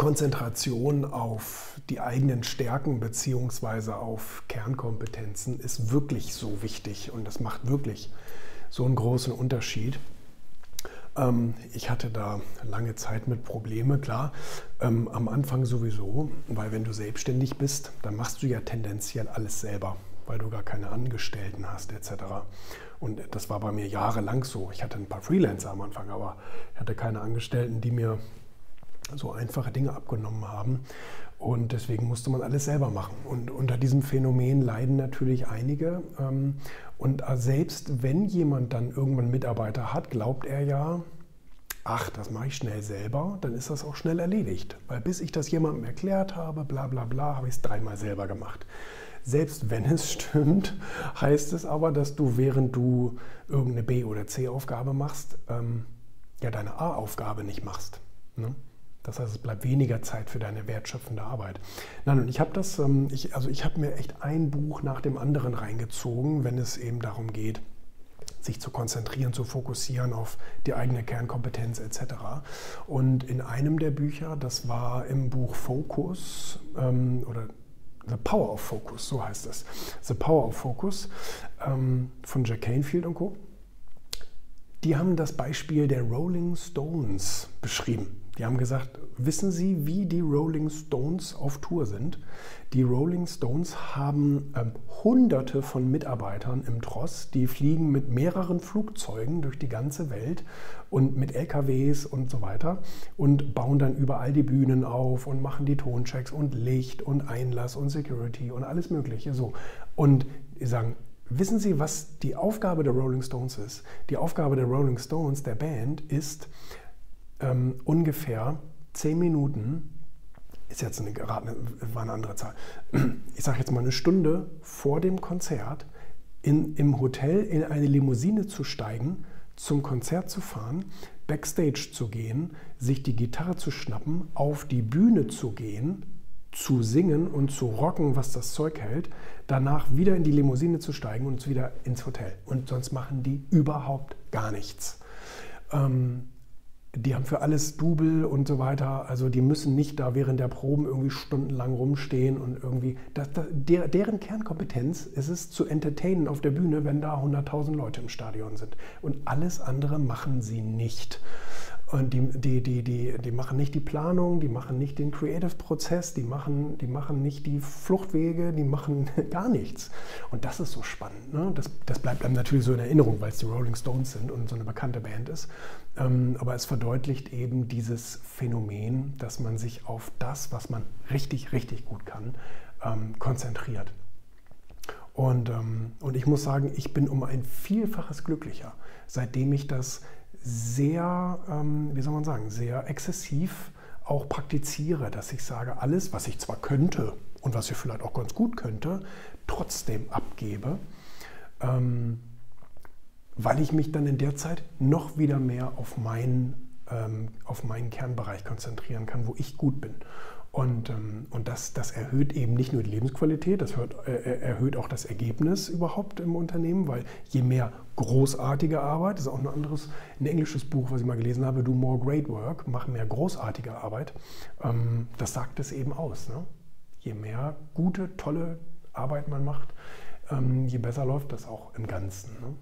Konzentration auf die eigenen Stärken beziehungsweise auf Kernkompetenzen ist wirklich so wichtig und das macht wirklich so einen großen Unterschied. Ähm, ich hatte da lange Zeit mit Probleme, klar. Ähm, am Anfang sowieso, weil wenn du selbstständig bist, dann machst du ja tendenziell alles selber, weil du gar keine Angestellten hast etc. Und das war bei mir jahrelang so. Ich hatte ein paar Freelancer am Anfang, aber ich hatte keine Angestellten, die mir so einfache Dinge abgenommen haben. Und deswegen musste man alles selber machen. Und unter diesem Phänomen leiden natürlich einige. Ähm, und selbst wenn jemand dann irgendwann Mitarbeiter hat, glaubt er ja, ach, das mache ich schnell selber, dann ist das auch schnell erledigt. Weil bis ich das jemandem erklärt habe, bla bla bla, habe ich es dreimal selber gemacht. Selbst wenn es stimmt, heißt es aber, dass du, während du irgendeine B- oder C-Aufgabe machst, ähm, ja deine A-Aufgabe nicht machst. Ne? Das heißt, es bleibt weniger Zeit für deine wertschöpfende Arbeit. Nein, und ich habe das, ähm, ich, also ich habe mir echt ein Buch nach dem anderen reingezogen, wenn es eben darum geht, sich zu konzentrieren, zu fokussieren auf die eigene Kernkompetenz etc. Und in einem der Bücher, das war im Buch Focus ähm, oder The Power of Focus, so heißt es. The Power of Focus ähm, von Jack Canfield und Co. Die haben das Beispiel der Rolling Stones beschrieben. Die haben gesagt, wissen Sie, wie die Rolling Stones auf Tour sind? Die Rolling Stones haben äh, hunderte von Mitarbeitern im Tross, die fliegen mit mehreren Flugzeugen durch die ganze Welt und mit LKWs und so weiter und bauen dann überall die Bühnen auf und machen die Tonchecks und Licht und Einlass und Security und alles Mögliche. So. Und die sagen, wissen Sie, was die Aufgabe der Rolling Stones ist? Die Aufgabe der Rolling Stones, der Band, ist, ähm, ungefähr zehn Minuten, ist jetzt eine, war eine andere Zahl, ich sage jetzt mal eine Stunde vor dem Konzert in, im Hotel in eine Limousine zu steigen, zum Konzert zu fahren, backstage zu gehen, sich die Gitarre zu schnappen, auf die Bühne zu gehen, zu singen und zu rocken, was das Zeug hält, danach wieder in die Limousine zu steigen und wieder ins Hotel. Und sonst machen die überhaupt gar nichts. Ähm, die haben für alles Double und so weiter. Also die müssen nicht da während der Proben irgendwie stundenlang rumstehen und irgendwie. Das, das, der, deren Kernkompetenz ist es zu entertainen auf der Bühne, wenn da 100.000 Leute im Stadion sind. Und alles andere machen sie nicht. Und die, die, die, die, die machen nicht die Planung, die machen nicht den Creative-Prozess, die machen, die machen nicht die Fluchtwege, die machen gar nichts. Und das ist so spannend. Ne? Das, das bleibt einem natürlich so in Erinnerung, weil es die Rolling Stones sind und so eine bekannte Band ist. Ähm, aber es verdeutlicht eben dieses Phänomen, dass man sich auf das, was man richtig, richtig gut kann, ähm, konzentriert. Und, ähm, und ich muss sagen, ich bin um ein Vielfaches glücklicher, seitdem ich das sehr, ähm, wie soll man sagen, sehr exzessiv auch praktiziere, dass ich sage, alles, was ich zwar könnte und was ich vielleicht auch ganz gut könnte, trotzdem abgebe, ähm, weil ich mich dann in der Zeit noch wieder mehr auf meinen, ähm, auf meinen Kernbereich konzentrieren kann, wo ich gut bin. Und, ähm, und das, das erhöht eben nicht nur die Lebensqualität, das hört, äh, erhöht auch das Ergebnis überhaupt im Unternehmen, weil je mehr großartige Arbeit, das ist auch ein anderes, ein englisches Buch, was ich mal gelesen habe, Do More Great Work, mach mehr großartige Arbeit, ähm, das sagt es eben aus. Ne? Je mehr gute, tolle Arbeit man macht, ähm, je besser läuft das auch im Ganzen. Ne?